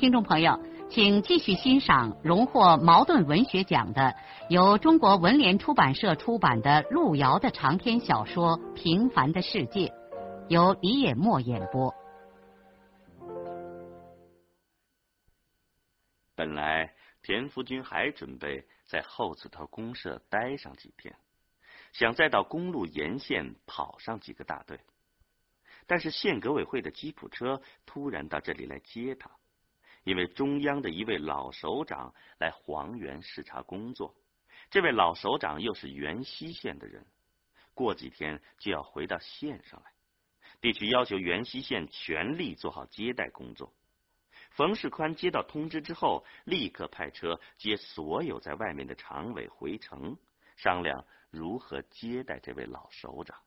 听众朋友，请继续欣赏荣获茅盾文学奖的、由中国文联出版社出版的路遥的长篇小说《平凡的世界》，由李野墨演播。本来田福军还准备在后子头公社待上几天，想再到公路沿线跑上几个大队，但是县革委会的吉普车突然到这里来接他。因为中央的一位老首长来黄原视察工作，这位老首长又是原西县的人，过几天就要回到县上来。地区要求原西县全力做好接待工作。冯世宽接到通知之后，立刻派车接所有在外面的常委回城，商量如何接待这位老首长。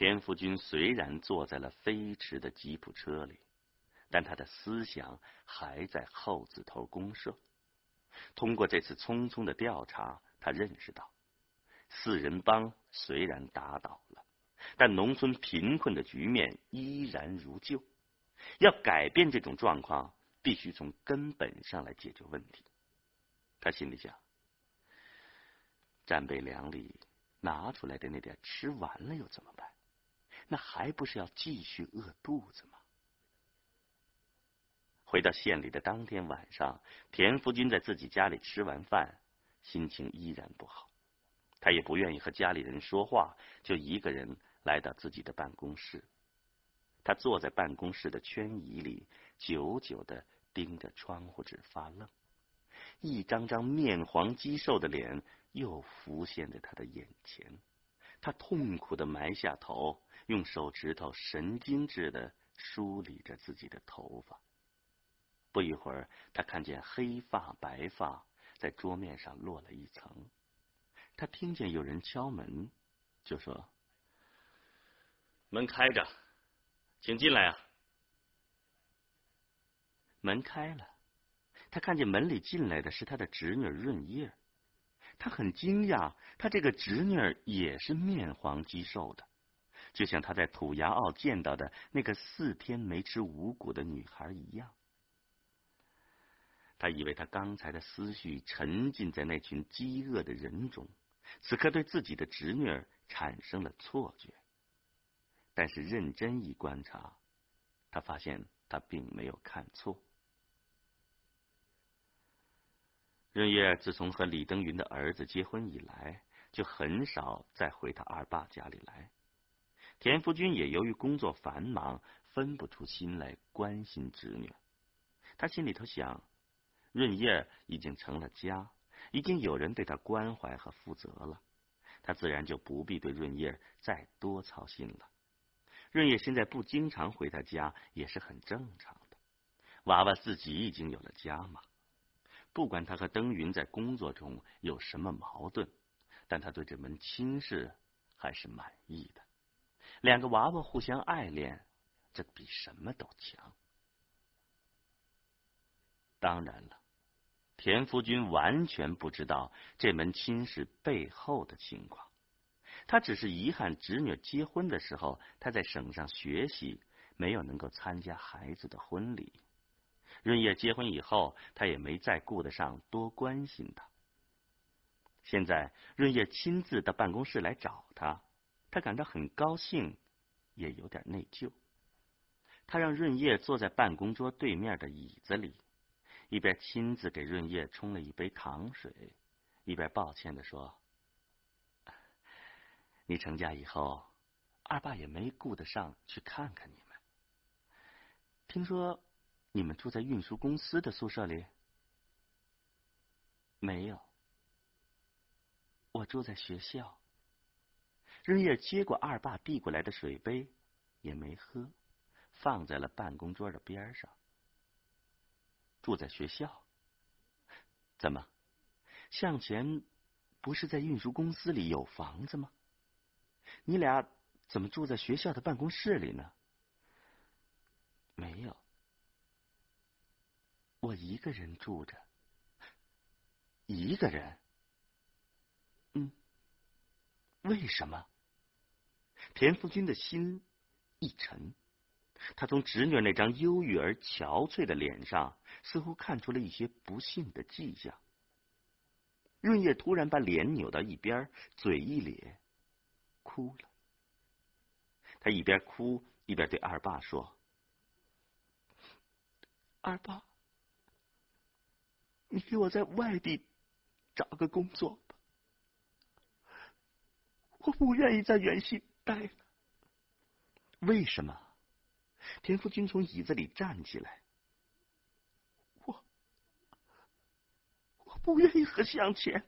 田福军虽然坐在了飞驰的吉普车里，但他的思想还在后子头公社。通过这次匆匆的调查，他认识到，四人帮虽然打倒了，但农村贫困的局面依然如旧。要改变这种状况，必须从根本上来解决问题。他心里想：战备粮里拿出来的那点吃完了又怎么办？那还不是要继续饿肚子吗？回到县里的当天晚上，田福军在自己家里吃完饭，心情依然不好。他也不愿意和家里人说话，就一个人来到自己的办公室。他坐在办公室的圈椅里，久久的盯着窗户纸发愣。一张张面黄肌瘦的脸又浮现在他的眼前，他痛苦的埋下头。用手指头神经质的梳理着自己的头发。不一会儿，他看见黑发白发在桌面上落了一层。他听见有人敲门，就说：“门开着，请进来啊。”门开了，他看见门里进来的是他的侄女润叶。他很惊讶，他这个侄女也是面黄肌瘦的。就像他在土崖坳见到的那个四天没吃五谷的女孩一样，他以为他刚才的思绪沉浸在那群饥饿的人中，此刻对自己的侄女产生了错觉。但是认真一观察，他发现他并没有看错。润叶自从和李登云的儿子结婚以来，就很少再回他二爸家里来。田福军也由于工作繁忙，分不出心来关心侄女。他心里头想，润叶已经成了家，已经有人对他关怀和负责了，他自然就不必对润叶再多操心了。润叶现在不经常回他家也是很正常的，娃娃自己已经有了家嘛。不管他和登云在工作中有什么矛盾，但他对这门亲事还是满意的。两个娃娃互相爱恋，这比什么都强。当然了，田福军完全不知道这门亲事背后的情况，他只是遗憾侄女结婚的时候他在省上学习，没有能够参加孩子的婚礼。润叶结婚以后，他也没再顾得上多关心他。现在润叶亲自到办公室来找他。他感到很高兴，也有点内疚。他让润叶坐在办公桌对面的椅子里，一边亲自给润叶冲了一杯糖水，一边抱歉的说：“你成家以后，二爸也没顾得上去看看你们。听说你们住在运输公司的宿舍里？没有，我住在学校。”润叶接过二爸递过来的水杯，也没喝，放在了办公桌的边上。住在学校？怎么？向前不是在运输公司里有房子吗？你俩怎么住在学校的办公室里呢？没有，我一个人住着。一个人？嗯。为什么？田福军的心一沉，他从侄女那张忧郁而憔悴的脸上，似乎看出了一些不幸的迹象。润叶突然把脸扭到一边，嘴一咧，哭了。他一边哭一边对二爸说：“二爸，你给我在外地找个工作吧，我不愿意在原西待了。”为什么？田福军从椅子里站起来。我，我不愿意和向前。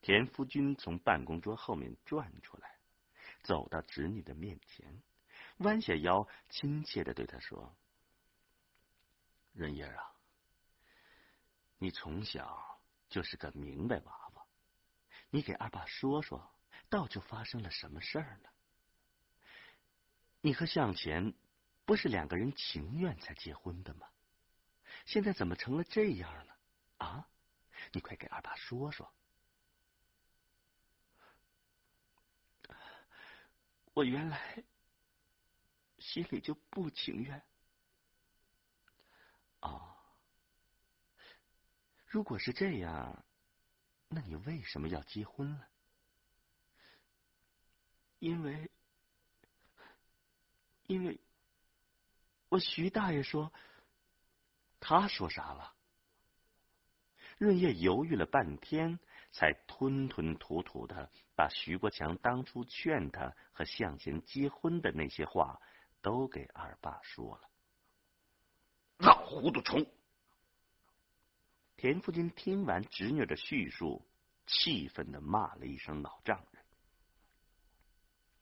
田福军从办公桌后面转出来，走到侄女的面前，弯下腰，亲切的对她说：“润叶啊，你从小就是个明白娃娃，你给二爸说说。”到底发生了什么事儿呢？你和向前不是两个人情愿才结婚的吗？现在怎么成了这样了？啊！你快给二爸说说。我原来心里就不情愿。哦，如果是这样，那你为什么要结婚了？因为，因为，我徐大爷说，他说啥了？润叶犹豫了半天，才吞吞吐吐的把徐国强当初劝他和向前结婚的那些话都给二爸说了。老糊涂虫！田福军听完侄女的叙述，气愤的骂了一声老丈人。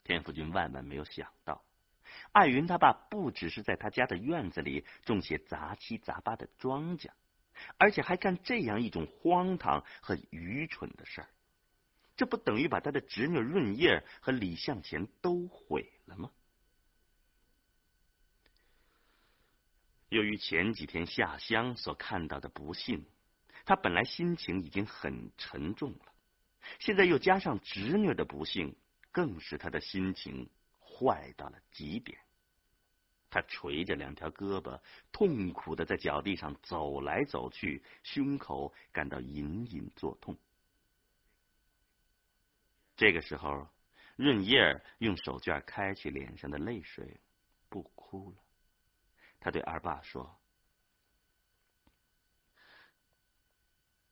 田福军万万没有想到，艾云他爸不只是在他家的院子里种些杂七杂八的庄稼，而且还干这样一种荒唐和愚蠢的事儿。这不等于把他的侄女润叶和李向前都毁了吗？由于前几天下乡所看到的不幸，他本来心情已经很沉重了，现在又加上侄女的不幸。更使他的心情坏到了极点。他垂着两条胳膊，痛苦的在脚地上走来走去，胸口感到隐隐作痛。这个时候，润叶用手绢开去脸上的泪水，不哭了。他对二爸说：“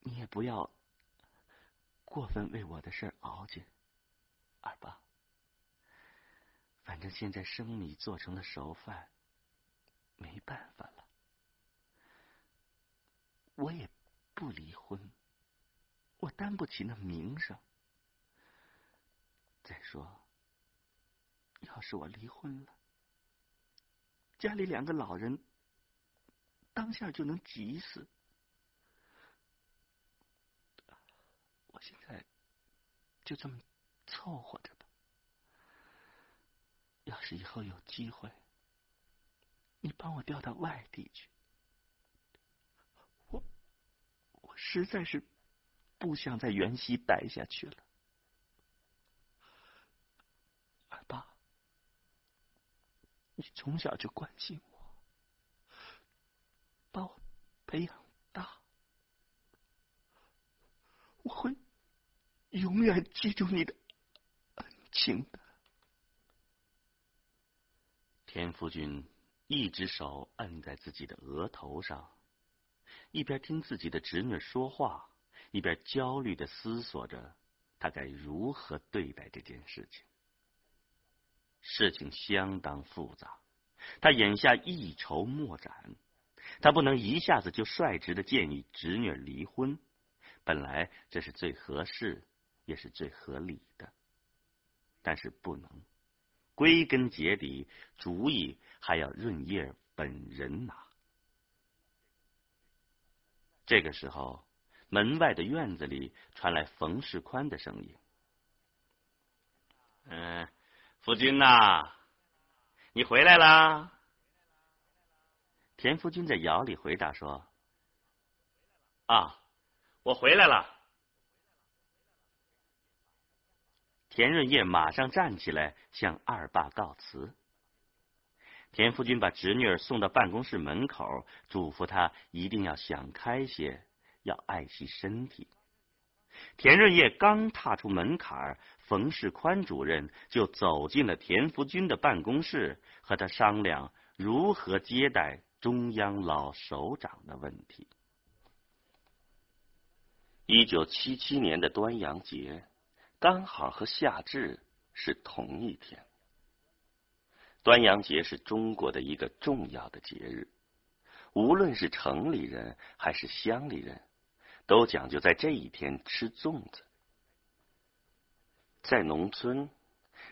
你也不要过分为我的事熬去。”二爸，反正现在生米做成了熟饭，没办法了。我也不离婚，我担不起那名声。再说，要是我离婚了，家里两个老人当下就能急死。我现在就这么。凑合着吧。要是以后有机会，你帮我调到外地去。我我实在是不想在原西待下去了。二爸，你从小就关心我，把我培养大，我会永远记住你的。轻的，田福君一只手摁在自己的额头上，一边听自己的侄女说话，一边焦虑的思索着他该如何对待这件事情。事情相当复杂，他眼下一筹莫展，他不能一下子就率直的建议侄女离婚，本来这是最合适，也是最合理的。但是不能，归根结底，主意还要润叶本人拿。这个时候，门外的院子里传来冯世宽的声音：“嗯，夫君呐，你回来啦？”田福军在窑里回答说：“啊，我回来了。”田润叶马上站起来向二爸告辞。田福军把侄女儿送到办公室门口，嘱咐他一定要想开些，要爱惜身体。田润叶刚踏出门槛，冯世宽主任就走进了田福军的办公室，和他商量如何接待中央老首长的问题。一九七七年的端阳节。刚好和夏至是同一天。端阳节是中国的一个重要的节日，无论是城里人还是乡里人，都讲究在这一天吃粽子。在农村，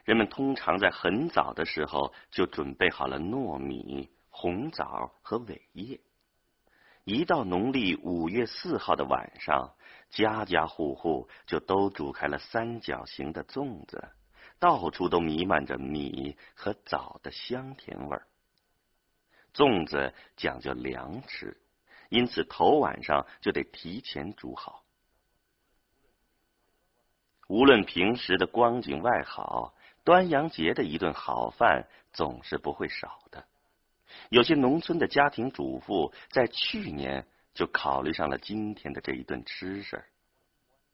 人们通常在很早的时候就准备好了糯米、红枣和苇叶。一到农历五月四号的晚上，家家户户就都煮开了三角形的粽子，到处都弥漫着米和枣的香甜味儿。粽子讲究凉吃，因此头晚上就得提前煮好。无论平时的光景外好，端阳节的一顿好饭总是不会少的。有些农村的家庭主妇在去年就考虑上了今天的这一顿吃食。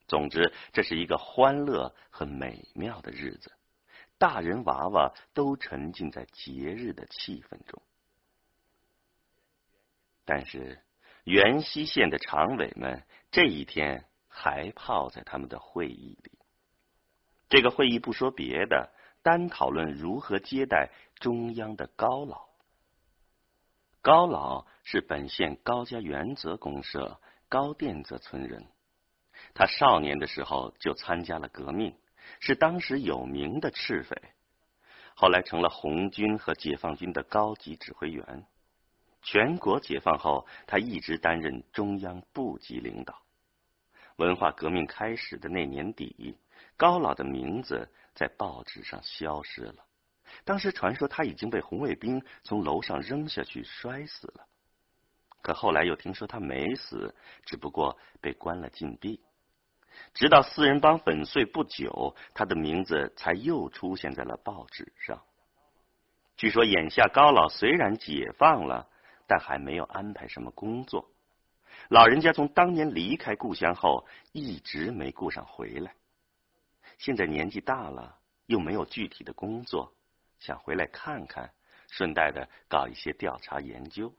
总之，这是一个欢乐和美妙的日子，大人娃娃都沉浸在节日的气氛中。但是，元溪县的常委们这一天还泡在他们的会议里。这个会议不说别的，单讨论如何接待中央的高老。高老是本县高家原则公社高店泽村人，他少年的时候就参加了革命，是当时有名的赤匪，后来成了红军和解放军的高级指挥员。全国解放后，他一直担任中央部级领导。文化革命开始的那年底，高老的名字在报纸上消失了。当时传说他已经被红卫兵从楼上扔下去摔死了，可后来又听说他没死，只不过被关了禁闭。直到四人帮粉碎不久，他的名字才又出现在了报纸上。据说眼下高老虽然解放了，但还没有安排什么工作。老人家从当年离开故乡后，一直没顾上回来。现在年纪大了，又没有具体的工作。想回来看看，顺带的搞一些调查研究。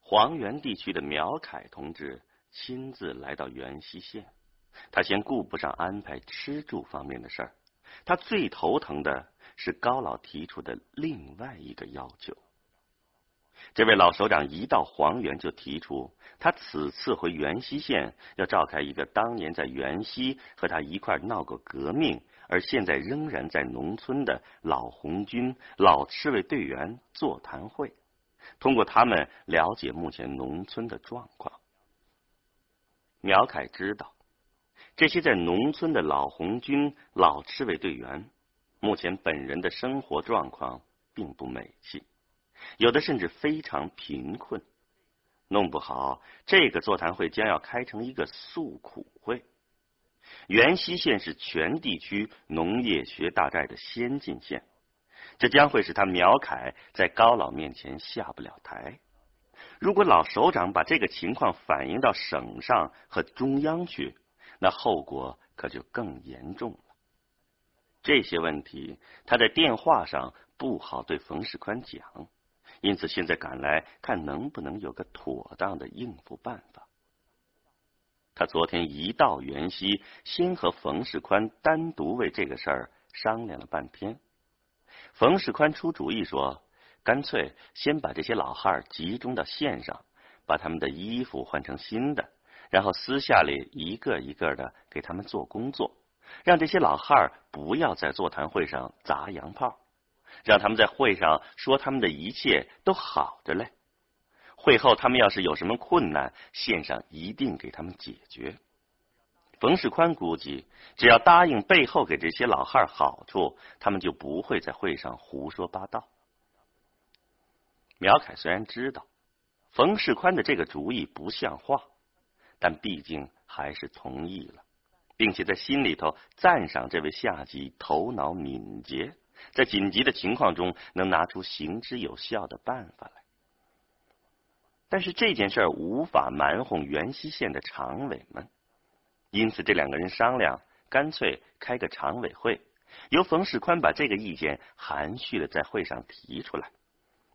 黄原地区的苗凯同志亲自来到原溪县，他先顾不上安排吃住方面的事儿，他最头疼的是高老提出的另外一个要求。这位老首长一到黄原就提出，他此次回元溪县要召开一个当年在元溪和他一块闹过革命。而现在仍然在农村的老红军、老赤卫队员座谈会，通过他们了解目前农村的状况。苗凯知道，这些在农村的老红军、老赤卫队员，目前本人的生活状况并不美气，有的甚至非常贫困，弄不好这个座谈会将要开成一个诉苦会。元溪县是全地区农业学大寨的先进县，这将会使他苗凯在高老面前下不了台。如果老首长把这个情况反映到省上和中央去，那后果可就更严重了。这些问题他在电话上不好对冯世宽讲，因此现在赶来看能不能有个妥当的应付办法。他昨天一到元溪，先和冯世宽单独为这个事儿商量了半天。冯世宽出主意说：“干脆先把这些老汉集中到县上，把他们的衣服换成新的，然后私下里一个一个的给他们做工作，让这些老汉不要在座谈会上砸洋炮，让他们在会上说他们的一切都好着嘞。会后他们要是有什么困难，线上一定给他们解决。冯世宽估计，只要答应背后给这些老汉好处，他们就不会在会上胡说八道。苗凯虽然知道冯世宽的这个主意不像话，但毕竟还是同意了，并且在心里头赞赏这位下级头脑敏捷，在紧急的情况中能拿出行之有效的办法来。但是这件事儿无法瞒哄原西县的常委们。因此，这两个人商量，干脆开个常委会，由冯世宽把这个意见含蓄的在会上提出来。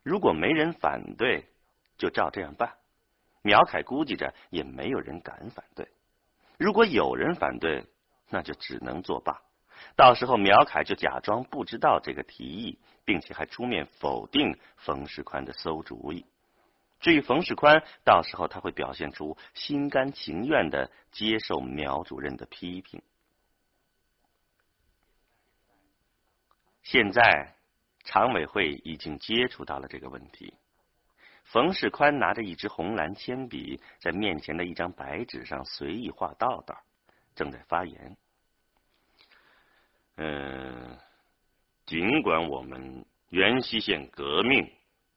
如果没人反对，就照这样办。苗凯估计着也没有人敢反对。如果有人反对，那就只能作罢。到时候苗凯就假装不知道这个提议，并且还出面否定冯世宽的馊主意。至于冯世宽，到时候他会表现出心甘情愿的接受苗主任的批评。现在常委会已经接触到了这个问题。冯世宽拿着一支红蓝铅笔，在面前的一张白纸上随意画道道，正在发言。嗯，尽管我们元溪县革命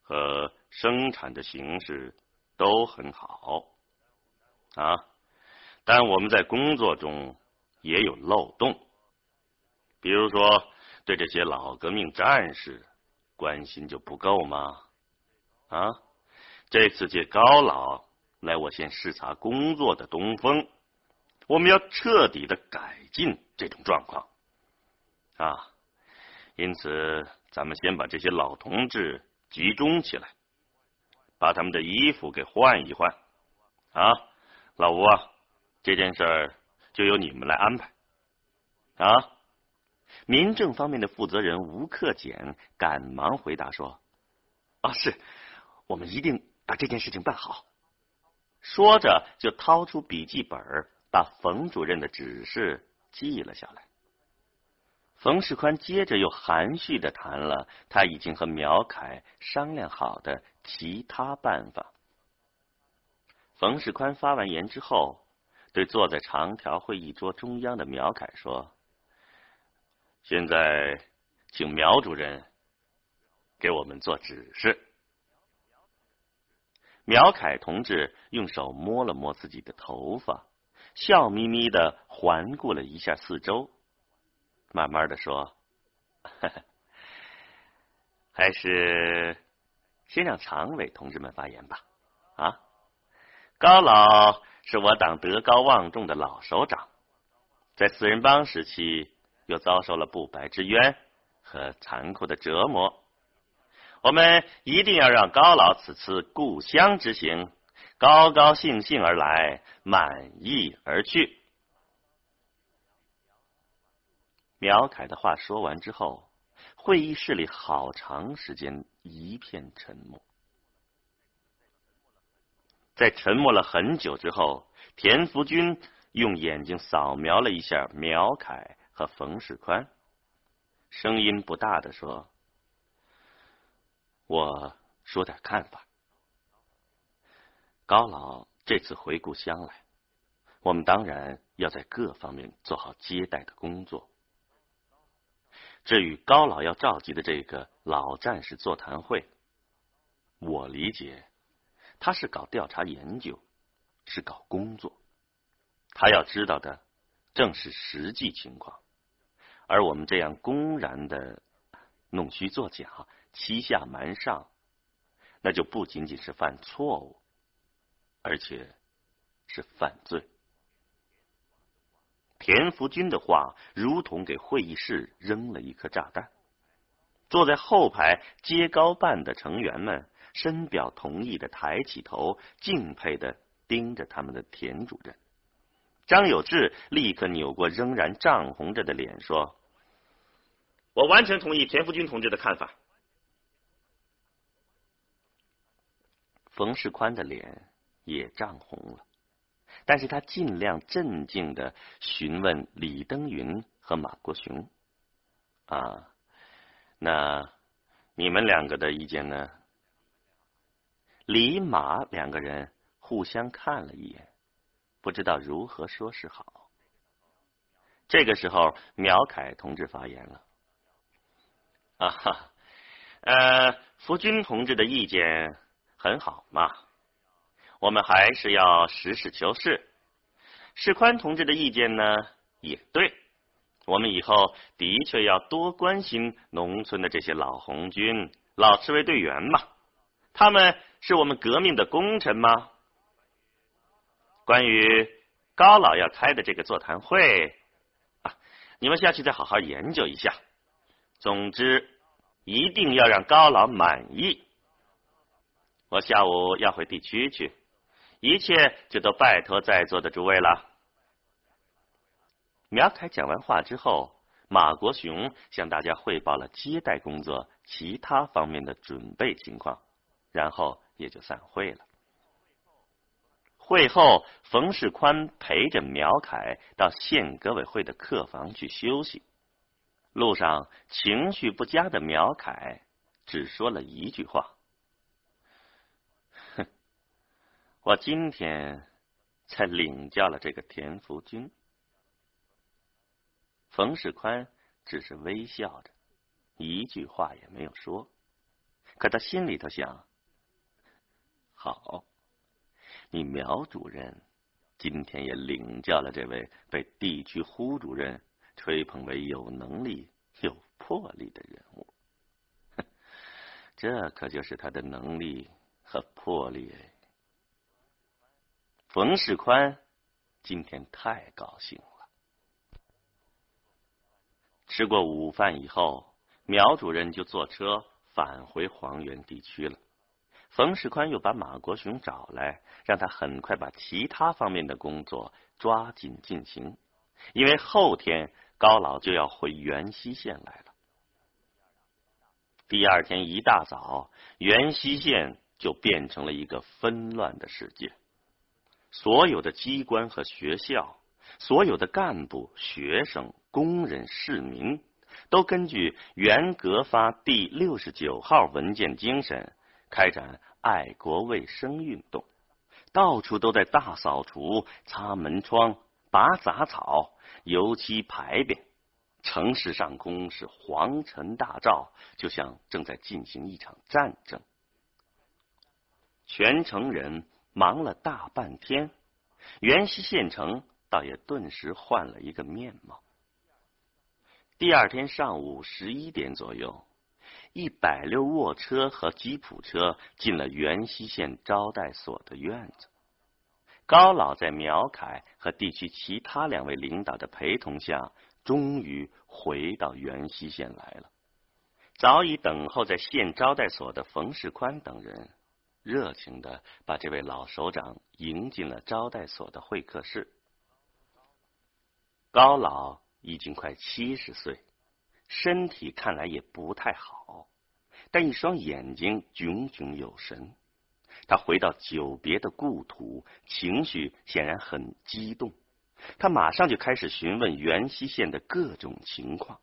和生产的形势都很好啊，但我们在工作中也有漏洞，比如说对这些老革命战士关心就不够吗？啊，这次借高老来我县视察工作的东风，我们要彻底的改进这种状况啊，因此咱们先把这些老同志集中起来。把他们的衣服给换一换，啊，老吴啊，这件事儿就由你们来安排，啊，民政方面的负责人吴克俭赶忙回答说：“啊，是我们一定把这件事情办好。”说着就掏出笔记本，把冯主任的指示记了下来。冯世宽接着又含蓄的谈了他已经和苗凯商量好的其他办法。冯世宽发完言之后，对坐在长条会议桌中央的苗凯说：“现在，请苗主任给我们做指示。”苗凯同志用手摸了摸自己的头发，笑眯眯的环顾了一下四周。慢慢的说，还是先让常委同志们发言吧。啊，高老是我党德高望重的老首长，在四人帮时期又遭受了不白之冤和残酷的折磨。我们一定要让高老此次故乡之行高高兴兴而来，满意而去。苗凯的话说完之后，会议室里好长时间一片沉默。在沉默了很久之后，田福军用眼睛扫描了一下苗凯和冯世宽，声音不大的说：“我说点看法。高老这次回故乡来，我们当然要在各方面做好接待的工作。”至于高老要召集的这个老战士座谈会，我理解他是搞调查研究，是搞工作。他要知道的正是实际情况，而我们这样公然的弄虚作假、欺下瞒上，那就不仅仅是犯错误，而且是犯罪。田福军的话如同给会议室扔了一颗炸弹。坐在后排接高办的成员们深表同意的抬起头，敬佩的盯着他们的田主任。张有志立刻扭过仍然涨红着的脸说：“我完全同意田福军同志的看法。”冯世宽的脸也涨红了。但是他尽量镇静的询问李登云和马国雄：“啊，那你们两个的意见呢？”李马两个人互相看了一眼，不知道如何说是好。这个时候，苗凯同志发言了：“啊哈，呃，福军同志的意见很好嘛，我们还是要实事求是。世宽同志的意见呢，也对，我们以后的确要多关心农村的这些老红军、老赤卫队员嘛，他们。”是我们革命的功臣吗？关于高老要开的这个座谈会啊，你们下去再好好研究一下。总之，一定要让高老满意。我下午要回地区去，一切就都拜托在座的诸位了。苗凯讲完话之后，马国雄向大家汇报了接待工作其他方面的准备情况，然后。也就散会了。会后，冯世宽陪着苗凯到县革委会的客房去休息。路上，情绪不佳的苗凯只说了一句话：“我今天才领教了这个田福军。”冯世宽只是微笑着，一句话也没有说。可他心里头想。好，你苗主任今天也领教了这位被地区胡主任吹捧为有能力、有魄力的人物。这可就是他的能力和魄力。冯世宽今天太高兴了。吃过午饭以后，苗主任就坐车返回黄原地区了。冯世宽又把马国雄找来，让他很快把其他方面的工作抓紧进行，因为后天高老就要回元溪县来了。第二天一大早，元溪县就变成了一个纷乱的世界，所有的机关和学校，所有的干部、学生、工人、市民，都根据原格发第六十九号文件精神。开展爱国卫生运动，到处都在大扫除、擦门窗、拔杂草、油漆牌匾。城市上空是黄尘大罩，就像正在进行一场战争。全城人忙了大半天，元溪县城倒也顿时换了一个面貌。第二天上午十一点左右。一百溜卧车和吉普车进了元溪县招待所的院子。高老在苗凯和地区其他两位领导的陪同下，终于回到元溪县来了。早已等候在县招待所的冯世宽等人，热情的把这位老首长迎进了招待所的会客室。高老已经快七十岁。身体看来也不太好，但一双眼睛炯炯有神。他回到久别的故土，情绪显然很激动。他马上就开始询问元溪县的各种情况。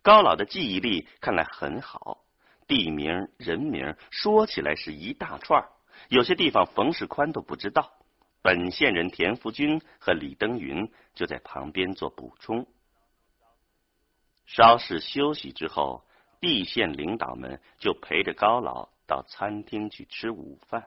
高老的记忆力看来很好，地名、人名说起来是一大串，有些地方冯世宽都不知道。本县人田福军和李登云就在旁边做补充。稍事休息之后，地县领导们就陪着高老到餐厅去吃午饭。